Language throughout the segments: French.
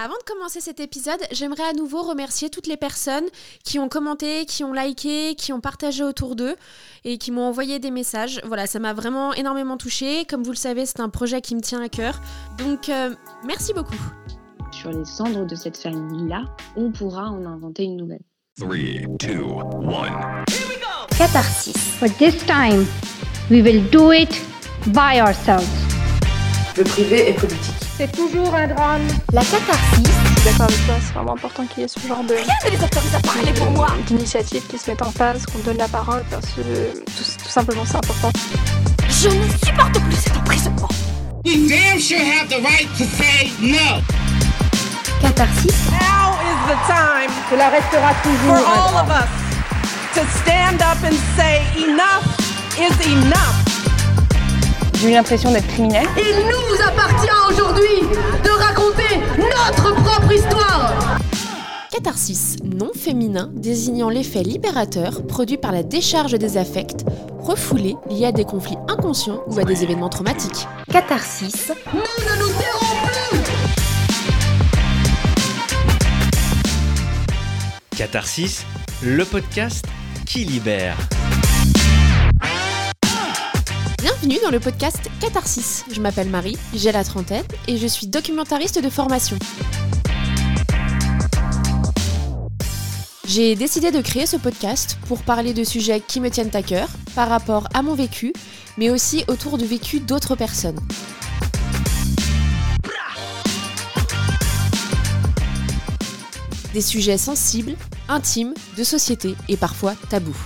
Avant de commencer cet épisode, j'aimerais à nouveau remercier toutes les personnes qui ont commenté, qui ont liké, qui ont partagé autour d'eux et qui m'ont envoyé des messages. Voilà, ça m'a vraiment énormément touchée. Comme vous le savez, c'est un projet qui me tient à cœur. Donc, euh, merci beaucoup. Sur les cendres de cette famille-là, on pourra en inventer une nouvelle. 3, 2, 1. Catharsis. For this time, we will do it by ourselves. Le privé est politique. C'est toujours un drame. La catharsis. Je suis d'accord avec toi, c'est vraiment important qu'il y ait ce genre de. Rien ne les autorise à parler pour moi D'initiatives qui se mettent en place, qu'on donne la parole, parce que tout, tout simplement c'est important. Je ne supporte plus cet emprisonnement. You damn sure have the right to say no. Catharsis. Now is the time. Cela restera toujours. For all of us to stand up and say enough is enough. J'ai eu l'impression d'être criminelle. Il nous appartient aujourd'hui de raconter notre propre histoire. Catharsis, nom féminin désignant l'effet libérateur produit par la décharge des affects refoulés liés à des conflits inconscients ou à des événements traumatiques. Catharsis. Nous ne nous tairons plus. Catharsis, le podcast qui libère. Bienvenue dans le podcast Catharsis. Je m'appelle Marie, j'ai la trentaine et je suis documentariste de formation. J'ai décidé de créer ce podcast pour parler de sujets qui me tiennent à cœur par rapport à mon vécu, mais aussi autour du vécu d'autres personnes. Des sujets sensibles, intimes, de société et parfois tabous.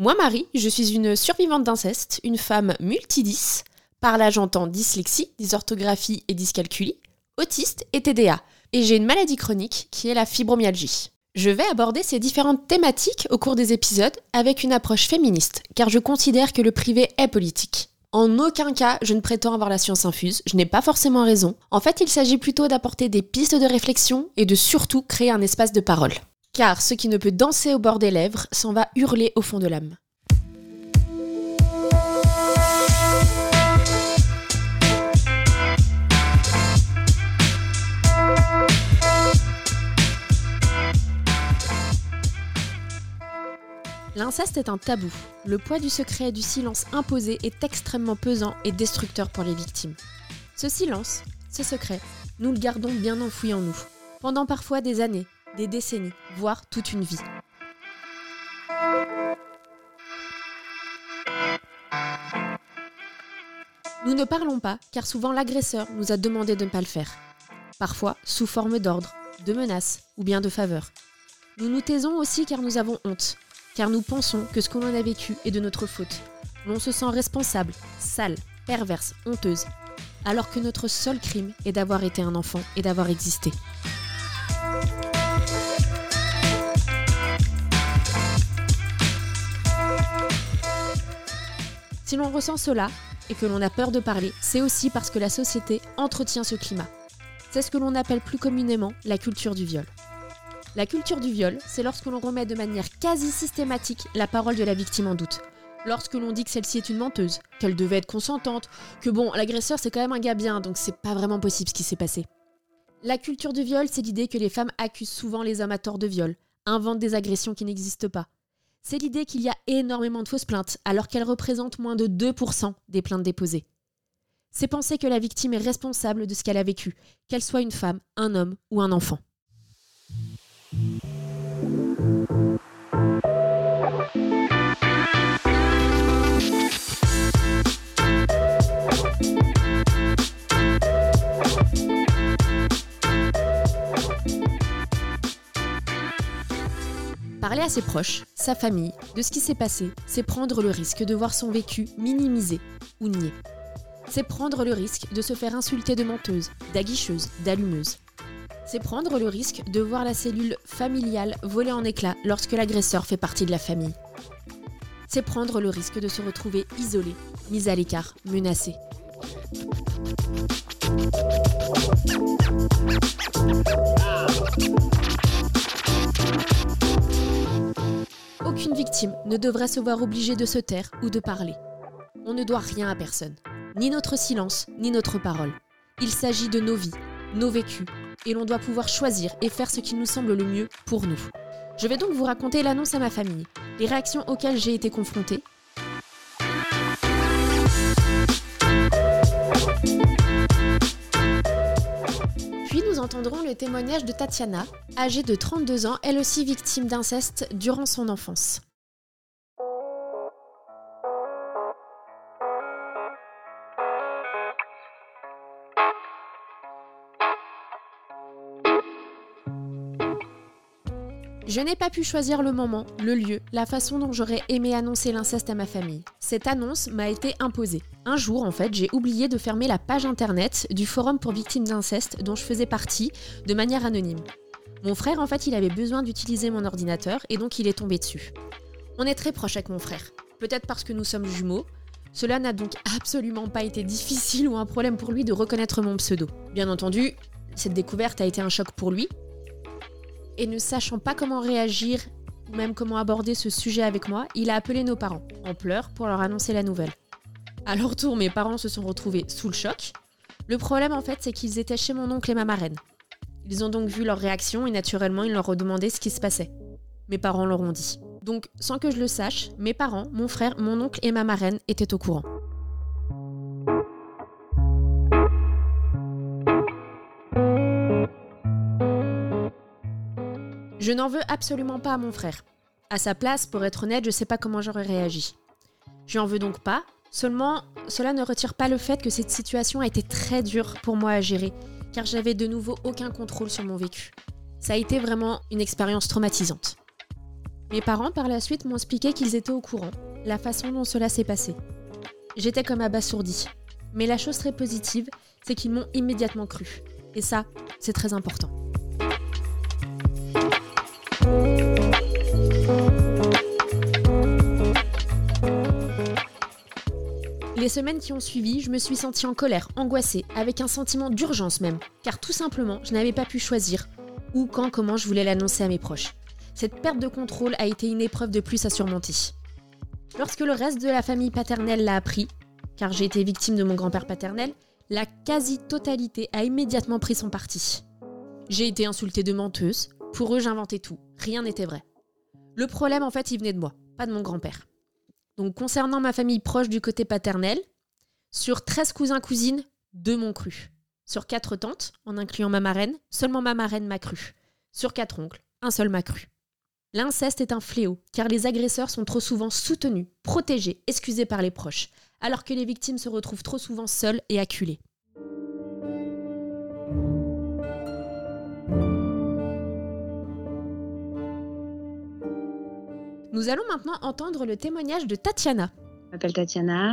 Moi, Marie, je suis une survivante d'inceste, une femme multidis. Par là, j'entends dyslexie, dysorthographie et dyscalculie, autiste et TDA. Et j'ai une maladie chronique qui est la fibromyalgie. Je vais aborder ces différentes thématiques au cours des épisodes avec une approche féministe, car je considère que le privé est politique. En aucun cas, je ne prétends avoir la science infuse, je n'ai pas forcément raison. En fait, il s'agit plutôt d'apporter des pistes de réflexion et de surtout créer un espace de parole. Car ce qui ne peut danser au bord des lèvres s'en va hurler au fond de l'âme. L'inceste est un tabou. Le poids du secret et du silence imposé est extrêmement pesant et destructeur pour les victimes. Ce silence, ce secret, nous le gardons bien enfoui en nous, pendant parfois des années, des décennies, voire toute une vie. Nous ne parlons pas car souvent l'agresseur nous a demandé de ne pas le faire. Parfois sous forme d'ordre, de menaces ou bien de faveurs. Nous nous taisons aussi car nous avons honte, car nous pensons que ce que l'on a vécu est de notre faute. L'on se sent responsable, sale, perverse, honteuse, alors que notre seul crime est d'avoir été un enfant et d'avoir existé. Si l'on ressent cela et que l'on a peur de parler, c'est aussi parce que la société entretient ce climat. C'est ce que l'on appelle plus communément la culture du viol. La culture du viol, c'est lorsque l'on remet de manière quasi systématique la parole de la victime en doute. Lorsque l'on dit que celle-ci est une menteuse, qu'elle devait être consentante, que bon, l'agresseur c'est quand même un gars bien, donc c'est pas vraiment possible ce qui s'est passé. La culture du viol, c'est l'idée que les femmes accusent souvent les hommes à tort de viol, inventent des agressions qui n'existent pas. C'est l'idée qu'il y a énormément de fausses plaintes, alors qu'elles représentent moins de 2% des plaintes déposées. C'est penser que la victime est responsable de ce qu'elle a vécu, qu'elle soit une femme, un homme ou un enfant. Parler à ses proches, sa famille, de ce qui s'est passé, c'est prendre le risque de voir son vécu minimisé ou nié. C'est prendre le risque de se faire insulter de menteuse, d'aguicheuse, d'allumeuse. C'est prendre le risque de voir la cellule familiale voler en éclats lorsque l'agresseur fait partie de la famille. C'est prendre le risque de se retrouver isolé, mis à l'écart, menacé. Aucune victime ne devrait se voir obligée de se taire ou de parler. On ne doit rien à personne, ni notre silence, ni notre parole. Il s'agit de nos vies, nos vécus, et l'on doit pouvoir choisir et faire ce qui nous semble le mieux pour nous. Je vais donc vous raconter l'annonce à ma famille, les réactions auxquelles j'ai été confrontée. Entendrons le témoignage de Tatiana, âgée de 32 ans, elle aussi victime d'inceste durant son enfance. Je n'ai pas pu choisir le moment, le lieu, la façon dont j'aurais aimé annoncer l'inceste à ma famille. Cette annonce m'a été imposée. Un jour, en fait, j'ai oublié de fermer la page internet du forum pour victimes d'inceste dont je faisais partie de manière anonyme. Mon frère, en fait, il avait besoin d'utiliser mon ordinateur et donc il est tombé dessus. On est très proche avec mon frère. Peut-être parce que nous sommes jumeaux. Cela n'a donc absolument pas été difficile ou un problème pour lui de reconnaître mon pseudo. Bien entendu, cette découverte a été un choc pour lui, et ne sachant pas comment réagir ou même comment aborder ce sujet avec moi, il a appelé nos parents en pleurs pour leur annoncer la nouvelle. À leur tour, mes parents se sont retrouvés sous le choc. Le problème en fait, c'est qu'ils étaient chez mon oncle et ma marraine. Ils ont donc vu leur réaction et naturellement, ils leur ont demandé ce qui se passait. Mes parents leur ont dit. Donc, sans que je le sache, mes parents, mon frère, mon oncle et ma marraine étaient au courant. Je n'en veux absolument pas à mon frère. À sa place, pour être honnête, je sais pas comment j'aurais réagi. Je n'en veux donc pas, seulement cela ne retire pas le fait que cette situation a été très dure pour moi à gérer, car j'avais de nouveau aucun contrôle sur mon vécu. Ça a été vraiment une expérience traumatisante. Mes parents par la suite m'ont expliqué qu'ils étaient au courant, la façon dont cela s'est passé. J'étais comme abasourdie. Mais la chose très positive, c'est qu'ils m'ont immédiatement cru. Et ça, c'est très important. Les semaines qui ont suivi, je me suis sentie en colère, angoissée, avec un sentiment d'urgence même, car tout simplement, je n'avais pas pu choisir où, quand, comment je voulais l'annoncer à mes proches. Cette perte de contrôle a été une épreuve de plus à surmonter. Lorsque le reste de la famille paternelle l'a appris, car j'ai été victime de mon grand-père paternel, la quasi-totalité a immédiatement pris son parti. J'ai été insultée de menteuse, pour eux j'inventais tout, rien n'était vrai. Le problème en fait il venait de moi, pas de mon grand-père. Donc concernant ma famille proche du côté paternel, sur 13 cousins-cousines, deux m'ont cru. Sur 4 tantes, en incluant ma marraine, seulement ma marraine m'a cru. Sur 4 oncles, un seul m'a cru. L'inceste est un fléau, car les agresseurs sont trop souvent soutenus, protégés, excusés par les proches, alors que les victimes se retrouvent trop souvent seules et acculées. Nous allons maintenant entendre le témoignage de Tatiana. Je m'appelle Tatiana,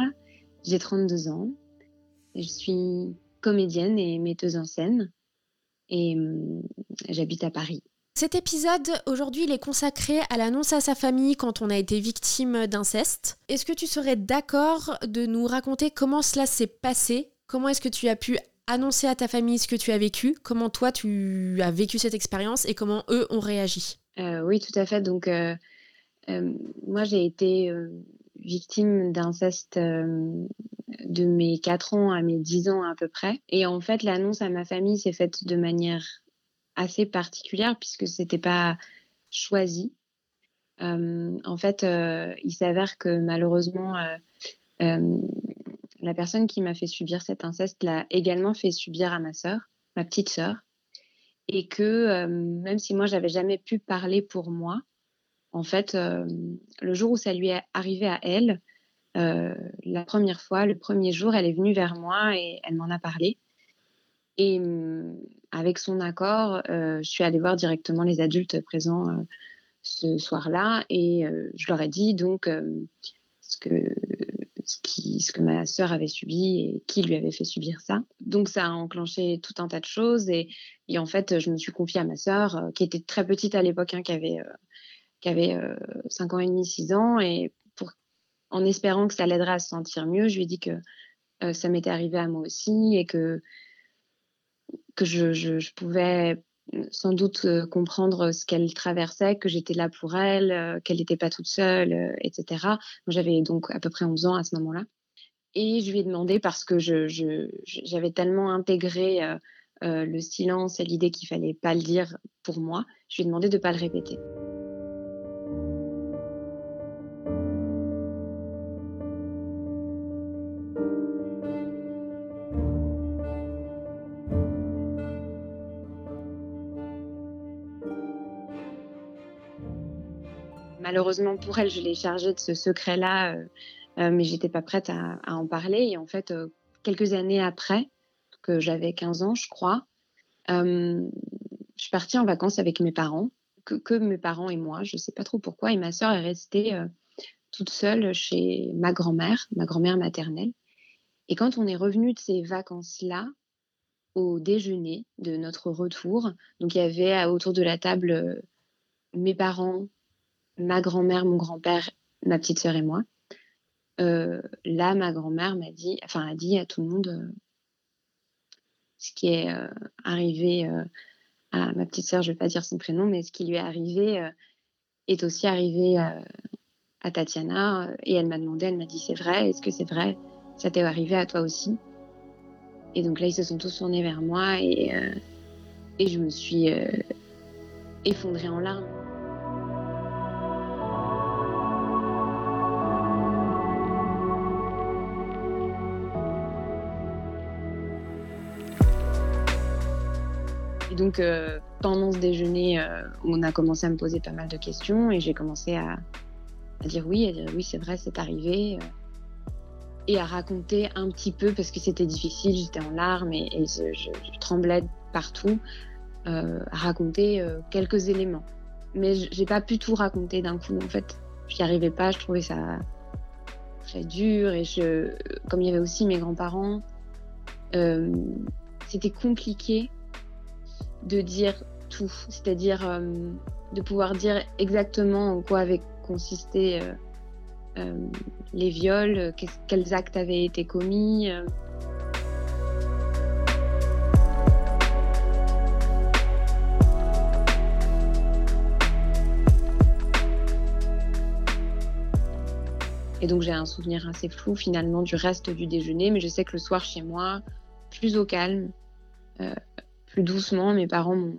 j'ai 32 ans, je suis comédienne et metteuse en scène et hum, j'habite à Paris. Cet épisode, aujourd'hui, il est consacré à l'annonce à sa famille quand on a été victime d'inceste. Est-ce que tu serais d'accord de nous raconter comment cela s'est passé? Comment est-ce que tu as pu annoncer à ta famille ce que tu as vécu? Comment toi, tu as vécu cette expérience et comment eux ont réagi? Euh, Oui, tout à fait. Donc, euh, euh, moi, j'ai été euh, victime d'inceste euh, de mes 4 ans à mes 10 ans à peu près. Et en fait, l'annonce à ma famille s'est faite de manière assez particulière puisque c'était pas choisi. en fait, il s'avère que malheureusement, la personne qui m'a fait subir cet inceste l'a également fait subir à ma sœur, ma petite sœur, et que même si moi j'avais jamais pu parler pour moi, en fait, euh, le jour où ça lui est arrivé à elle, euh, la première fois, le premier jour, elle est venue vers moi et elle m'en a parlé. Et mm, avec son accord, euh, je suis allée voir directement les adultes présents ce soir-là et je leur ai dit donc ce que ma sœur avait subi et qui lui avait fait subir ça. Donc ça a enclenché tout un tas de choses et, et en fait je me suis confiée à ma sœur qui était très petite à l'époque, hein, qui avait qui avait 5 euh, ans et demi, 6 ans, et pour, en espérant que ça l'aiderait à se sentir mieux, je lui ai dit que euh, ça m'était arrivé à moi aussi et que, que je, je, pouvais sans doute euh, comprendre ce qu'elle traversait, que j'étais là pour elle, qu'elle n'était pas toute seule, etc. J'avais donc à peu près 11 ans à ce moment-là. Et je lui ai demandé parce que j'avais je, tellement intégré le silence et l'idée qu'il fallait pas le dire pour moi, je lui ai demandé de ne pas le répéter. Malheureusement pour elle, je l'ai chargée de ce secret-là, euh, euh, mais j'étais pas prête à, en parler. Et en fait, euh, quelques années après, que j'avais 15 ans, je crois, je suis partie en vacances avec mes parents, que, mes parents et moi, je sais pas trop pourquoi. Et ma sœur est restée toute seule chez ma grand-mère, ma grand-mère maternelle. Et quand on est revenu de ces vacances-là, au déjeuner de notre retour, donc il y avait autour de la table mes parents, ma grand-mère, mon grand-père, ma petite sœur et moi. Euh, là, ma grand-mère m'a dit, enfin, a dit à tout le monde euh, ce qui est euh, arrivé à ma petite sœur, je ne vais pas dire son prénom, mais ce qui lui est arrivé est aussi arrivé à Tatiana. Et elle m'a demandé, elle m'a dit, c'est vrai, est-ce que c'est vrai? Ça t'est arrivé à toi aussi? Et donc là, ils se sont tous tournés vers moi et, et je me suis effondrée en larmes. Donc, euh, pendant ce déjeuner, euh, on a commencé à me poser pas mal de questions et j'ai commencé à, dire oui, à dire oui, c'est vrai, c'est arrivé. Euh, et à raconter un petit peu, parce que c'était difficile, j'étais en larmes et, je, tremblais partout, à raconter quelques éléments. Mais j'ai pas pu tout raconter d'un coup, en fait. J'y arrivais pas, je trouvais ça très dur. Et comme il y avait aussi mes grands-parents, c'était compliqué de dire tout, c'est-à-dire euh, de pouvoir dire exactement en quoi avaient consisté euh, euh, les viols, quels actes avaient été commis. Et donc j'ai un souvenir assez flou finalement du reste du déjeuner, mais je sais que le soir chez moi, plus au calme, doucement, mes parents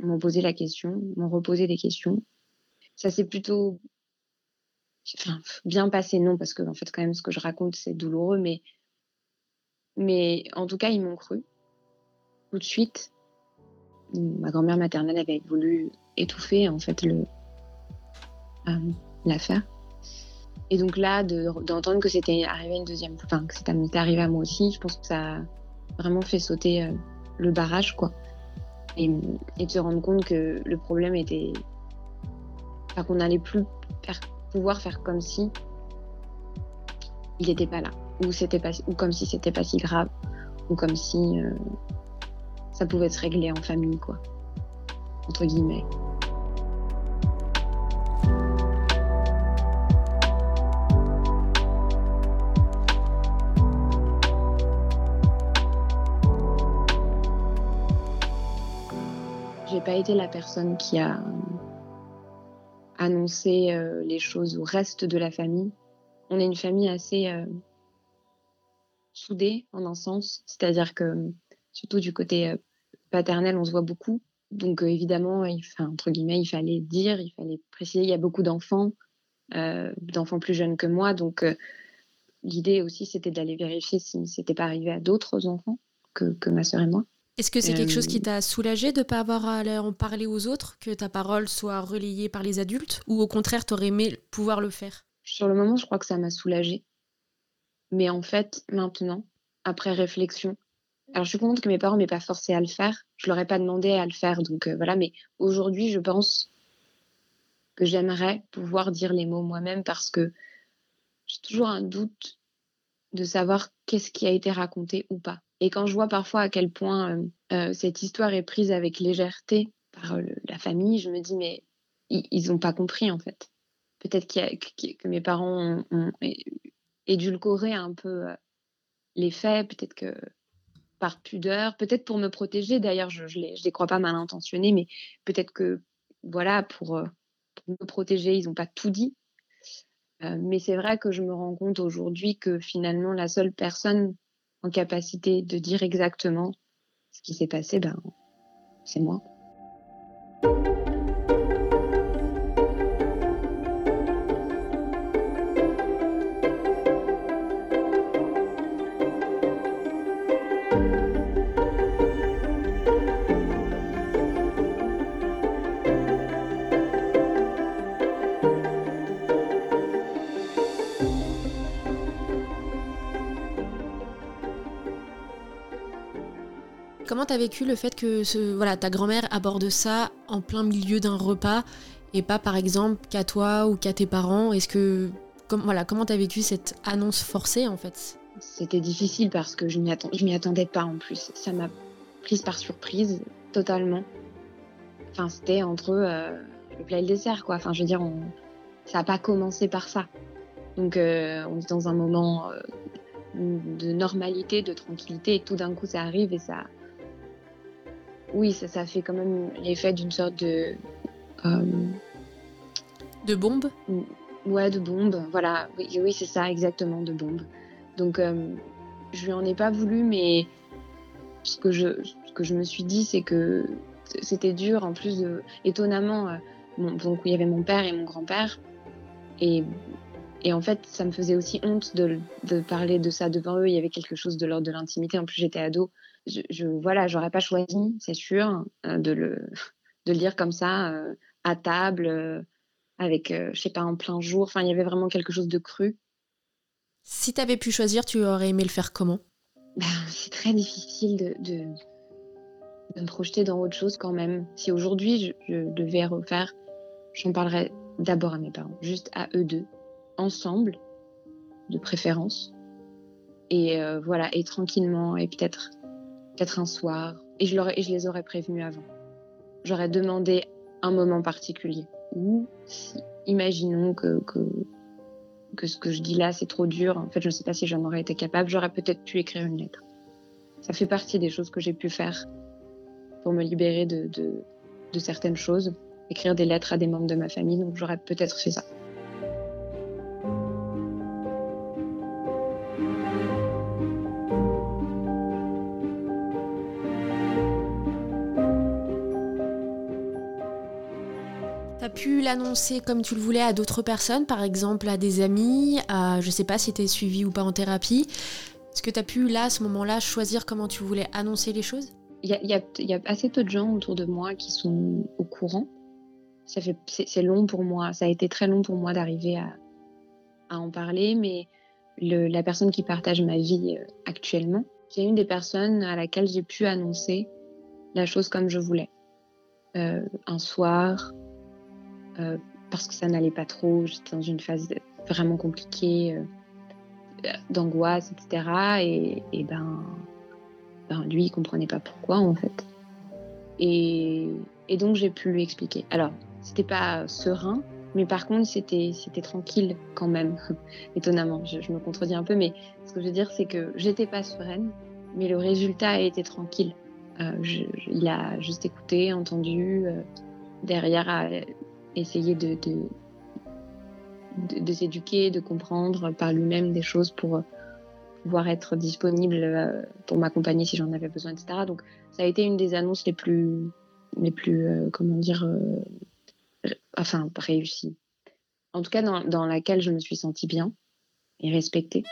m'ont posé la question, m'ont reposé des questions. Ça s'est plutôt bien passé, non, parce que en fait, quand même, ce que je raconte, c'est douloureux, mais, mais en tout cas, ils m'ont cru tout de suite. Ma grand-mère maternelle avait voulu étouffer en fait le euh, l'affaire. Et donc là, d'entendre que c'était arrivé une deuxième, enfin que c'était arrivé à moi aussi, je pense que ça a vraiment fait sauter euh, le barrage, quoi. Et, de se rendre compte que le problème était. Enfin, qu'on n'allait plus pouvoir faire comme si il n'était pas là. Ou, c'était pas, ou comme si c'était pas si grave. Ou comme si euh, ça pouvait se régler en famille, quoi. Entre guillemets. Été la personne qui a euh, annoncé euh, les choses au reste de la famille. On est une famille assez euh, soudée en un sens, c'est-à-dire que surtout du côté paternel, on se voit beaucoup. Donc évidemment, il, entre guillemets, il fallait dire, il fallait préciser. Il y a beaucoup d'enfants, d'enfants plus jeunes que moi, donc l'idée aussi c'était d'aller vérifier si c'était pas arrivé à d'autres enfants que, que ma sœur et moi. Est-ce que c'est quelque chose qui euh, t'a soulagé de ne pas avoir à en parler aux autres, que ta parole soit relayée par les adultes, ou au contraire, t'aurais aimé pouvoir le faire? Sur le moment, je crois que ça m'a soulagé. Mais en fait, maintenant, après réflexion, alors je suis contente que mes parents m'aient pas forcé à le faire. Je leur ai pas demandé à le faire, donc euh, voilà. Mais aujourd'hui, je pense que j'aimerais pouvoir dire les mots moi-même parce que j'ai toujours un doute de savoir qu'est-ce qui a été raconté ou pas. Et quand je vois parfois à quel point euh, euh, cette histoire est prise avec légèreté par euh, la famille, je me dis, mais ils n'ont pas compris en fait. Peut-être que mes parents ont, édulcoré un peu les faits, peut-être que par pudeur, peut-être pour me protéger. D'ailleurs, je ne les, crois pas mal intentionnés, mais peut-être que, voilà, pour, pour, me protéger, ils n'ont pas tout dit. Euh, mais c'est vrai que je me rends compte aujourd'hui que finalement, la seule personne en capacité de dire exactement ce qui s'est passé, ben, c'est moi. T'as vécu le fait que voilà, ta grand-mère aborde ça en plein milieu d'un repas et pas par exemple qu'à toi ou qu'à tes parents? Est-ce que comme, voilà, comment t'as vécu cette annonce forcée en fait? C'était difficile parce que je m'y m'y attendais pas en plus. Ça m'a prise par surprise totalement. Enfin, c'était entre euh, le plat et le dessert quoi. Enfin, je veux dire, ça n'a pas commencé par ça. Donc, euh, on est dans un moment euh, de normalité, de tranquillité, et tout d'un coup, ça arrive et ça, oui, ça, ça fait quand même l'effet d'une sorte de. Euh, de bombe Ouais, de bombe. Voilà, oui, oui c'est ça, exactement, de bombe. Donc, euh, je lui en ai pas voulu, mais ce que je, ce que je me suis dit, c'est que c'était dur. En plus, de, étonnamment, euh, donc il y avait mon père et mon grand-père. Et, et en fait, ça me faisait aussi honte de, de parler de ça devant eux. Il y avait quelque chose de l'ordre de l'intimité. En plus, j'étais ado je, je voilà, j'aurais pas choisi, c'est sûr, euh, de le de le dire comme ça euh, à table euh, avec je sais pas en plein jour. Enfin, il y avait vraiment quelque chose de cru. Si tu avais pu choisir, tu aurais aimé le faire comment? Ben, c'est très difficile de, de, de me projeter dans autre chose quand même. Si aujourd'hui je, je devais refaire, j'en parlerais d'abord à mes parents, juste à eux deux, ensemble, de préférence. Et euh, voilà, et tranquillement, et peut-être un soir, et je, les aurais prévenus avant. J'aurais demandé un moment particulier. Ou, si, imaginons que, que, ce que je dis là, c'est trop dur, en fait, je ne sais pas si j'en aurais été capable, j'aurais peut-être pu écrire une lettre. Ça fait partie des choses que j'ai pu faire pour me libérer de, de certaines choses, écrire des lettres à des membres de ma famille, donc j'aurais peut-être fait ça. Pu l'annoncer comme tu le voulais à d'autres personnes, par exemple à des amis, à, je sais pas si tu es suivi ou pas en thérapie Est-ce que tu as pu, là, à ce moment-là, choisir comment tu voulais annoncer les choses? Il y, a, assez peu de gens autour de moi qui sont au courant. Ça fait, c'est, long pour moi, ça a été très long pour moi d'arriver à, en parler, mais la personne qui partage ma vie euh, actuellement, c'est une des personnes à laquelle j'ai pu annoncer la chose comme je voulais. Euh, un soir, euh, parce que ça n'allait pas trop. J'étais dans une phase vraiment compliquée euh, d'angoisse, etc. Et, ben, ben, lui, il comprenait pas pourquoi en fait. Et, donc j'ai pu lui expliquer. Alors, c'était pas serein, mais par contre, c'était tranquille quand même. Étonnamment, je, me contredis un peu, mais ce que je veux dire, c'est que j'étais pas sereine, mais le résultat a été tranquille. Euh, il a juste écouté, entendu. Derrière, essayer de, de, s'éduquer, de comprendre par lui-même des choses pour pouvoir être disponible euh, pour m'accompagner si j'en avais besoin, etc. Donc ça a été une des annonces les plus, les plus, euh, comment dire, euh, enfin réussies. En tout cas, dans, dans laquelle je me suis sentie bien et respectée.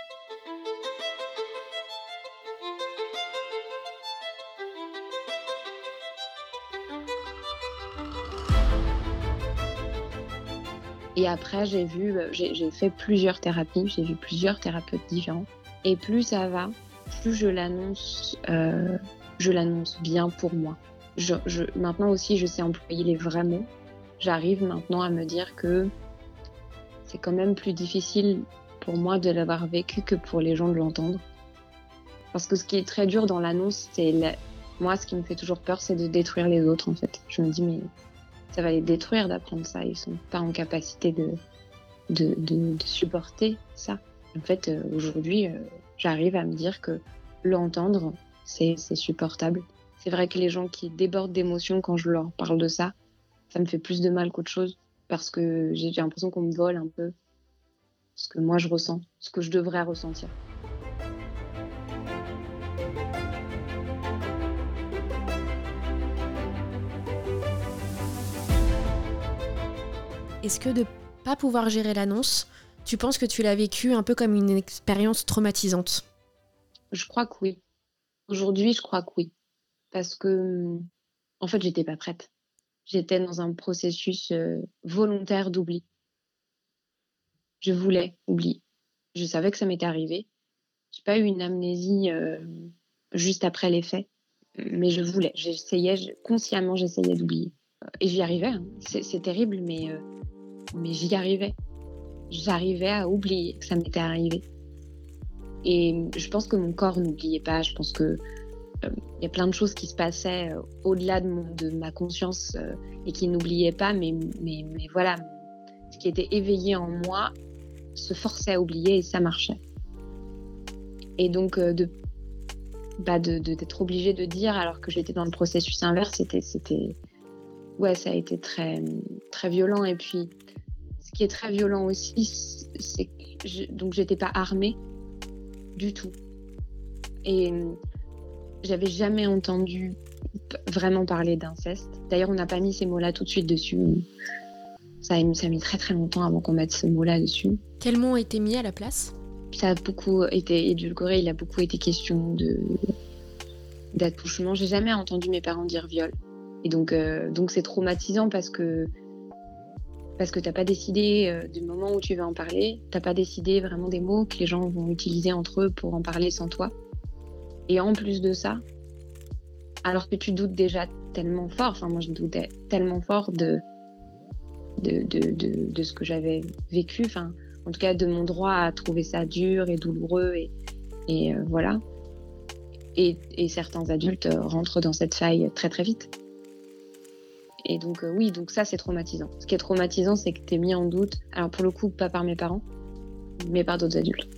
Et après, j'ai vu, euh, j'ai fait plusieurs thérapies, j'ai vu plusieurs thérapeutes différents. Et plus ça va, plus je l'annonce, euh, je l'annonce bien pour moi. Maintenant aussi, je sais employer les vrais mots. J'arrive maintenant à me dire que c'est quand même plus difficile pour moi de l'avoir vécu que pour les gens de l'entendre. Parce que ce qui est très dur dans l'annonce, c'est moi, ce qui me fait toujours peur, c'est de détruire les autres, en fait. Je me dis, mais ça va les détruire d'apprendre ça. Ils sont pas en capacité de, de, de, supporter ça. En fait, euh, aujourd'hui, euh, j'arrive à me dire que l'entendre, c'est supportable. C'est vrai que les gens qui débordent d'émotions quand je leur parle de ça, ça me fait plus de mal qu'autre chose parce que j'ai l'impression qu'on me vole un peu. ce que moi je ressens, ce que je devrais ressentir. Est-ce que de pas pouvoir gérer l'annonce, tu penses que tu l'as vécu un peu comme une expérience traumatisante? Je crois que oui. Aujourd'hui, je crois que oui. Parce que, en fait, j'étais pas prête. J'étais dans un processus euh, volontaire d'oubli. Je voulais oublier. Je savais que ça m'était arrivé. J'ai pas eu une amnésie euh, juste après les faits, mais je voulais. J'essayais, consciemment, j'essayais d'oublier. Et j'y arrivais. Hein. C'est terrible, mais, euh, mais j'y arrivais. J'arrivais à oublier que ça m'était arrivé. Et je pense que mon corps n'oubliait pas. Je pense que il y a plein de choses qui se passaient au-delà de, de, ma conscience et qui n'oubliaient pas, mais, mais, mais, voilà, ce qui était éveillé en moi se forçait à oublier et ça marchait. Et donc, de bah d'être obligée de dire alors que j'étais dans le processus inverse, c'était, ouais, ça a été très, très violent. Et puis, ce qui est très violent aussi, c'est que je, donc j'étais pas armée du tout. Et j'avais jamais entendu vraiment parler d'inceste. D'ailleurs, on n'a pas mis ces mots-là tout de suite dessus. Ça a, ça a mis très très longtemps avant qu'on mette ce mot-là dessus. Quel mot a été mis à la place? Ça a beaucoup été édulcoré, il a beaucoup été question de d'attouchement. J'ai jamais entendu mes parents dire viol. Et donc, euh, donc c'est traumatisant parce que parce que t'as pas décidé euh, du moment où tu vas en parler, t'as pas décidé vraiment des mots que les gens vont utiliser entre eux pour en parler sans toi. Et en plus de ça, alors que tu doutes déjà tellement fort, enfin moi je doutais tellement fort de, de, de, de, ce que j'avais vécu, enfin en tout cas de mon droit à trouver ça dur et douloureux et, et euh, voilà. Et, certains adultes rentrent dans cette faille très très vite. Et donc euh, oui, donc ça c'est traumatisant. Ce qui est traumatisant, c'est que tu es mis en doute, alors pour le coup pas par mes parents, mais par d'autres adultes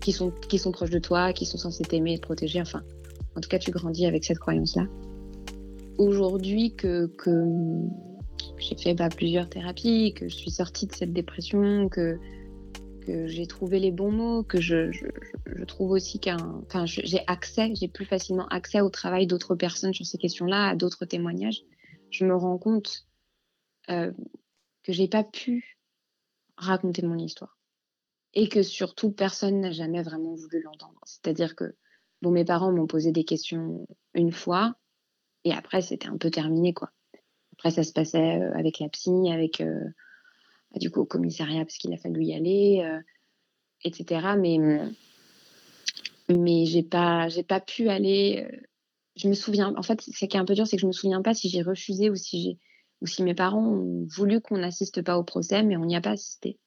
qui sont, qui sont proches de toi, qui sont censés t'aimer et te protéger. Enfin, en tout cas, tu grandis avec cette croyance-là. Aujourd'hui, que, que j'ai fait bah, plusieurs thérapies, que je suis sortie de cette dépression, que, que j'ai trouvé les bons mots, que je, je, je trouve aussi qu'un, j'ai accès, j'ai plus facilement accès au travail d'autres personnes sur ces questions-là, à d'autres témoignages. Je me rends compte euh, que j'ai pas pu raconter mon histoire et que surtout personne n'a jamais vraiment voulu l'entendre. C'est-à-dire que bon, mes parents m'ont posé des questions une fois et après c'était un peu terminé quoi. Après ça se passait euh, avec la psy, avec euh, bah, du coup au commissariat parce qu'il a fallu y aller, euh, etc. Mais mais j'ai pas j'ai pas pu aller. Je me souviens. En fait, ce qui est un peu dur, c'est que je me souviens pas si j'ai refusé ou si j'ai ou si mes parents ont voulu qu'on n'assiste pas au procès, mais on n'y a pas assisté.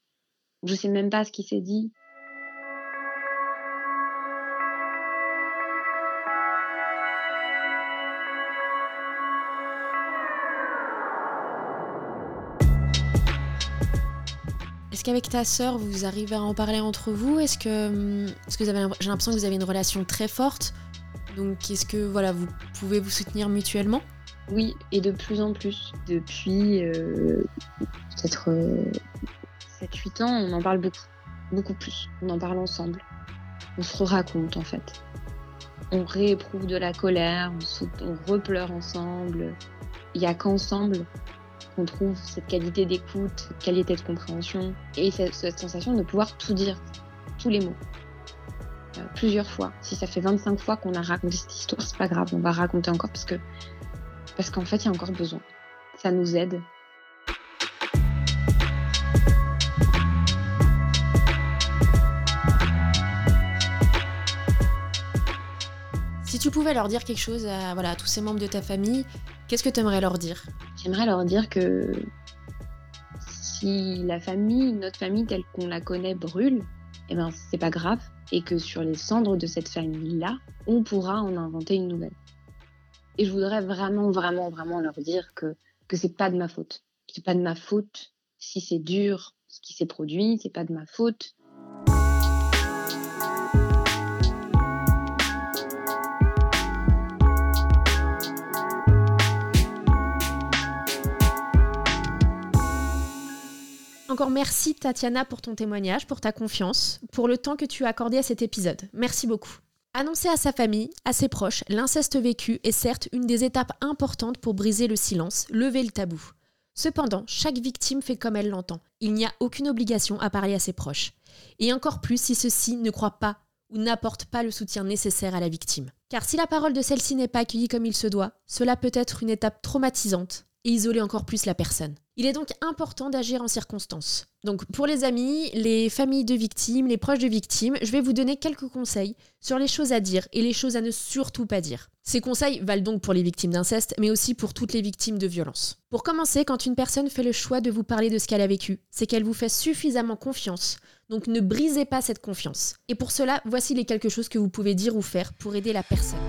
Je sais même pas ce qui s'est dit. Est-ce qu'avec ta sœur, vous arrivez à en parler entre vous? Est-ce que, avez, j'ai l'impression que vous avez une relation très forte. Donc, est-ce que voilà, vous pouvez vous soutenir mutuellement? Oui, et de plus en plus. Depuis euh, peut-être euh, 7-8 ans, on en parle beaucoup, beaucoup plus. On en parle ensemble. On se raconte en fait. On rééprouve de la colère, on, on repleure ensemble. Il n'y a qu'ensemble qu'on trouve cette qualité d'écoute, cette qualité de compréhension et cette, sensation de pouvoir tout dire, tous les mots. Euh, plusieurs fois. Si ça fait 25 fois qu'on a raconté cette histoire, c'est pas grave, on va raconter encore parce que parce qu'en fait, il y a encore besoin. Ça nous aide Si tu pouvais leur dire quelque chose à, voilà, à tous ces membres de ta famille, qu'est-ce que tu aimerais leur dire? J'aimerais leur dire que si la famille, notre famille telle qu'on la connaît brûle, eh ben c'est pas grave et que sur les cendres de cette famille-là, on pourra en inventer une nouvelle. Et je voudrais vraiment, vraiment, vraiment leur dire que que c'est pas de ma faute. C'est pas de ma faute si c'est dur ce qui s'est produit, c'est pas de ma faute Merci Tatiana pour ton témoignage, pour ta confiance, pour le temps que tu as accordé à cet épisode. Merci beaucoup. Annoncer à sa famille, à ses proches, l'inceste vécu est certes une des étapes importantes pour briser le silence, lever le tabou. Cependant, chaque victime fait comme elle l'entend. Il n'y a aucune obligation à parler à ses proches. Et encore plus si ceux-ci ne croient pas ou n'apportent pas le soutien nécessaire à la victime. Car si la parole de celle-ci n'est pas accueillie comme il se doit, cela peut être une étape traumatisante et isoler encore plus la personne. Il est donc important d'agir en circonstance. Donc pour les amis, les familles de victimes, les proches de victimes, je vais vous donner quelques conseils sur les choses à dire et les choses à ne surtout pas dire. Ces conseils valent donc pour les victimes d'inceste, mais aussi pour toutes les victimes de violence. Pour commencer, quand une personne fait le choix de vous parler de ce qu'elle a vécu, c'est qu'elle vous fait suffisamment confiance, donc ne brisez pas cette confiance. Et pour cela, voici les quelques choses que vous pouvez dire ou faire pour aider la personne.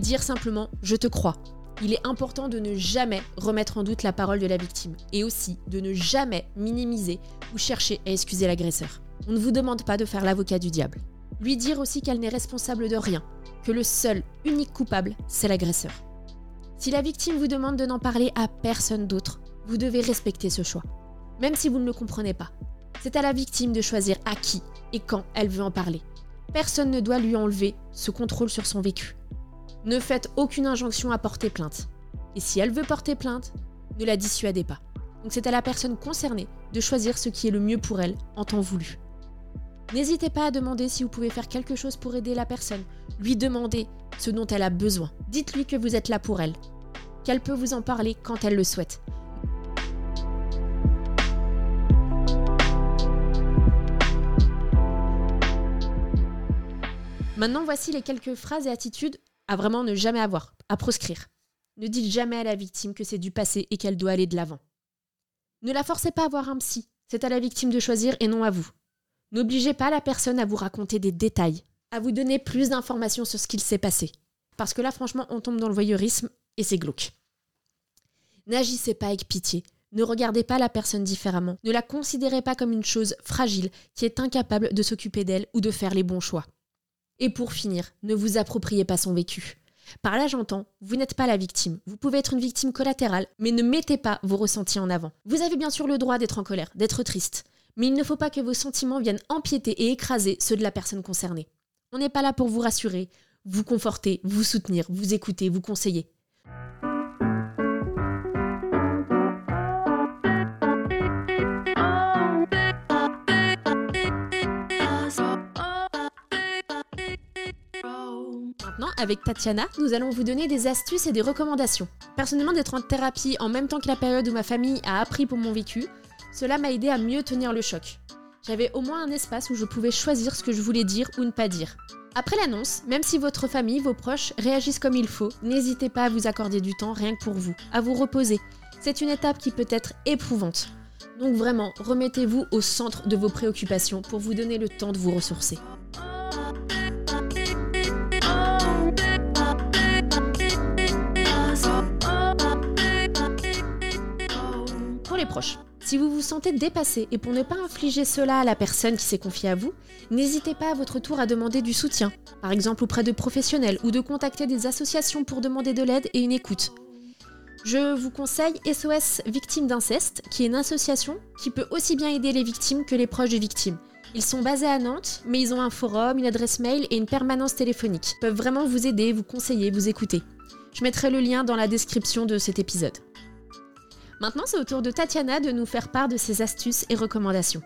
Dire simplement je te crois. Il est important de ne jamais remettre en doute la parole de la victime et aussi de ne jamais minimiser ou chercher à excuser l'agresseur. On ne vous demande pas de faire l'avocat du diable. Lui dire aussi qu'elle n'est responsable de rien, que le seul, unique coupable, c'est l'agresseur. Si la victime vous demande de n'en parler à personne d'autre, vous devez respecter ce choix, même si vous ne le comprenez pas. C'est à la victime de choisir à qui et quand elle veut en parler. Personne ne doit lui enlever ce contrôle sur son vécu. Ne faites aucune injonction à porter plainte. Et si elle veut porter plainte, ne la dissuadez pas. Donc c'est à la personne concernée de choisir ce qui est le mieux pour elle en temps voulu. N'hésitez pas à demander si vous pouvez faire quelque chose pour aider la personne. Lui demander ce dont elle a besoin. Dites-lui que vous êtes là pour elle. Qu'elle peut vous en parler quand elle le souhaite. Maintenant, voici les quelques phrases et attitudes à vraiment ne jamais avoir, à proscrire. Ne dites jamais à la victime que c'est du passé et qu'elle doit aller de l'avant. Ne la forcez pas à avoir un psy, c'est à la victime de choisir et non à vous. N'obligez pas la personne à vous raconter des détails, à vous donner plus d'informations sur ce qu'il s'est passé. Parce que là, franchement, on tombe dans le voyeurisme et c'est glauque. N'agissez pas avec pitié. Ne regardez pas la personne différemment. Ne la considérez pas comme une chose fragile qui est incapable de s'occuper d'elle ou de faire les bons choix. Et pour finir, ne vous appropriez pas son vécu. Par là, j'entends, vous n'êtes pas la victime. Vous pouvez être une victime collatérale, mais ne mettez pas vos ressentis en avant. Vous avez bien sûr le droit d'être en colère, d'être triste, mais il ne faut pas que vos sentiments viennent empiéter et écraser ceux de la personne concernée. On n'est pas là pour vous rassurer, vous conforter, vous soutenir, vous écouter, vous conseiller. Avec Tatiana, nous allons vous donner des astuces et des recommandations. Personnellement, d'être en thérapie en même temps que la période où ma famille a appris pour mon vécu, cela m'a aidé à mieux tenir le choc. J'avais au moins un espace où je pouvais choisir ce que je voulais dire ou ne pas dire. Après l'annonce, même si votre famille, vos proches réagissent comme il faut, n'hésitez pas à vous accorder du temps rien que pour vous, à vous reposer. C'est une étape qui peut être éprouvante. Donc vraiment, remettez-vous au centre de vos préoccupations pour vous donner le temps de vous ressourcer. Si vous vous sentez dépassé et pour ne pas infliger cela à la personne qui s'est confiée à vous, n'hésitez pas à votre tour à demander du soutien, par exemple auprès de professionnels ou de contacter des associations pour demander de l'aide et une écoute. Je vous conseille SOS Victimes d'inceste, qui est une association qui peut aussi bien aider les victimes que les proches de victimes. Ils sont basés à Nantes, mais ils ont un forum, une adresse mail et une permanence téléphonique. Ils peuvent vraiment vous aider, vous conseiller, vous écouter. Je mettrai le lien dans la description de cet épisode. Maintenant, c'est au tour de Tatiana de nous faire part de ses astuces et recommandations.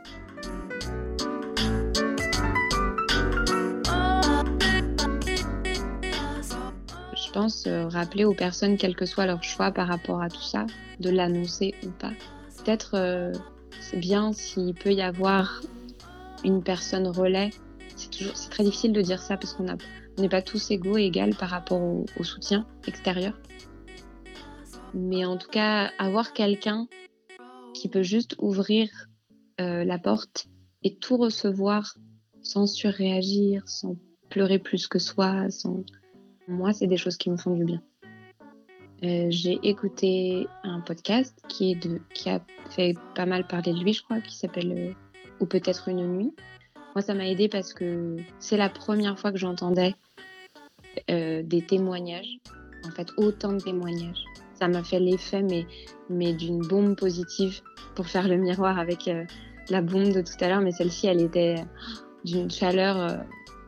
Je pense euh, rappeler aux personnes, quel que soit leur choix par rapport à tout ça, de l'annoncer ou pas. Peut-être euh, c'est bien s'il peut y avoir une personne relais. C'est toujours c'est très difficile de dire ça parce qu'on n'est pas tous égaux et égales par rapport au soutien extérieur. Mais en tout cas, avoir quelqu'un qui peut juste ouvrir euh, la porte et tout recevoir sans surréagir, sans pleurer plus que soi, sans... Moi, c'est des choses qui me font du bien. Euh, j'ai écouté un podcast qui, est de, qui a fait pas mal parler de lui, je crois, qui s'appelle euh, Ou peut-être une nuit. Moi, ça m'a aidé parce que c'est la première fois que j'entendais euh, des témoignages, en fait, autant de témoignages. Ça m'a fait l'effet, mais, mais d'une bombe positive pour faire le miroir avec euh, la bombe de tout à l'heure, mais celle-ci, elle était d'une chaleur euh,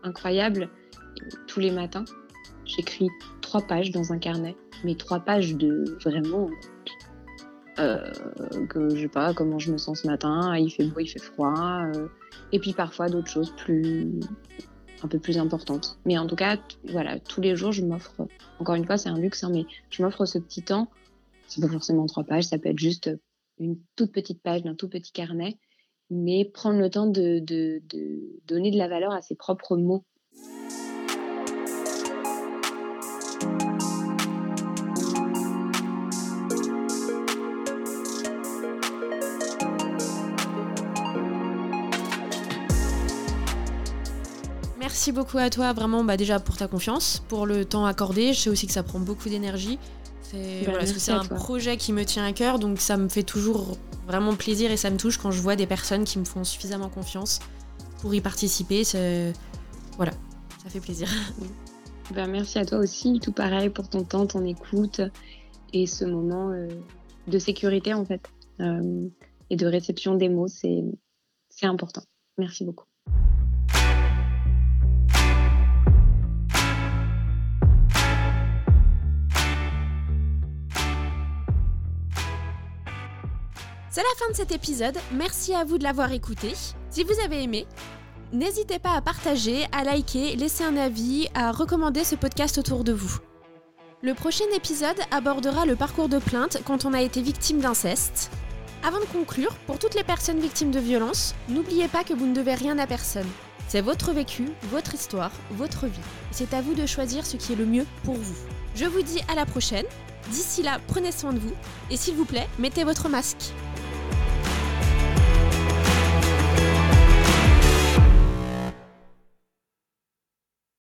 incroyable. Tous les matins, j'écris trois pages dans un carnet, mais trois pages de vraiment euh, que je sais pas comment je me sens ce matin, il fait beau, il fait froid, et puis parfois d'autres choses plus un peu plus importantes. Mais en tout cas, voilà, tous les jours, je m'offre. Encore une fois, c'est un luxe, hein, mais je m'offre ce petit temps. C'est pas forcément trois pages, ça peut être juste une toute petite page d'un tout petit carnet, mais prendre le temps de, de, de donner de la valeur à ses propres mots. Merci beaucoup à toi, vraiment, bah, déjà pour ta confiance, pour le temps accordé. Je sais aussi que ça prend beaucoup d'énergie. C'est Bah, voilà, un toi. projet qui me tient à cœur, donc ça me fait toujours vraiment plaisir et ça me touche quand je vois des personnes qui me font suffisamment confiance pour y participer. Voilà, ça fait plaisir. Ben, merci à toi aussi, tout pareil pour ton temps, ton écoute et ce moment euh, de sécurité en fait euh, et de réception des mots, c'est important. Merci beaucoup. C'est la fin de cet épisode. Merci à vous de l'avoir écouté. Si vous avez aimé, n'hésitez pas à partager, à liker, laisser un avis, à recommander ce podcast autour de vous. Le prochain épisode abordera le parcours de plainte quand on a été victime d'inceste. Avant de conclure, pour toutes les personnes victimes de violences, n'oubliez pas que vous ne devez rien à personne. C'est votre vécu, votre histoire, votre vie. C'est à vous de choisir ce qui est le mieux pour vous. Je vous dis à la prochaine. D'ici là, prenez soin de vous. Et s'il vous plaît, mettez votre masque.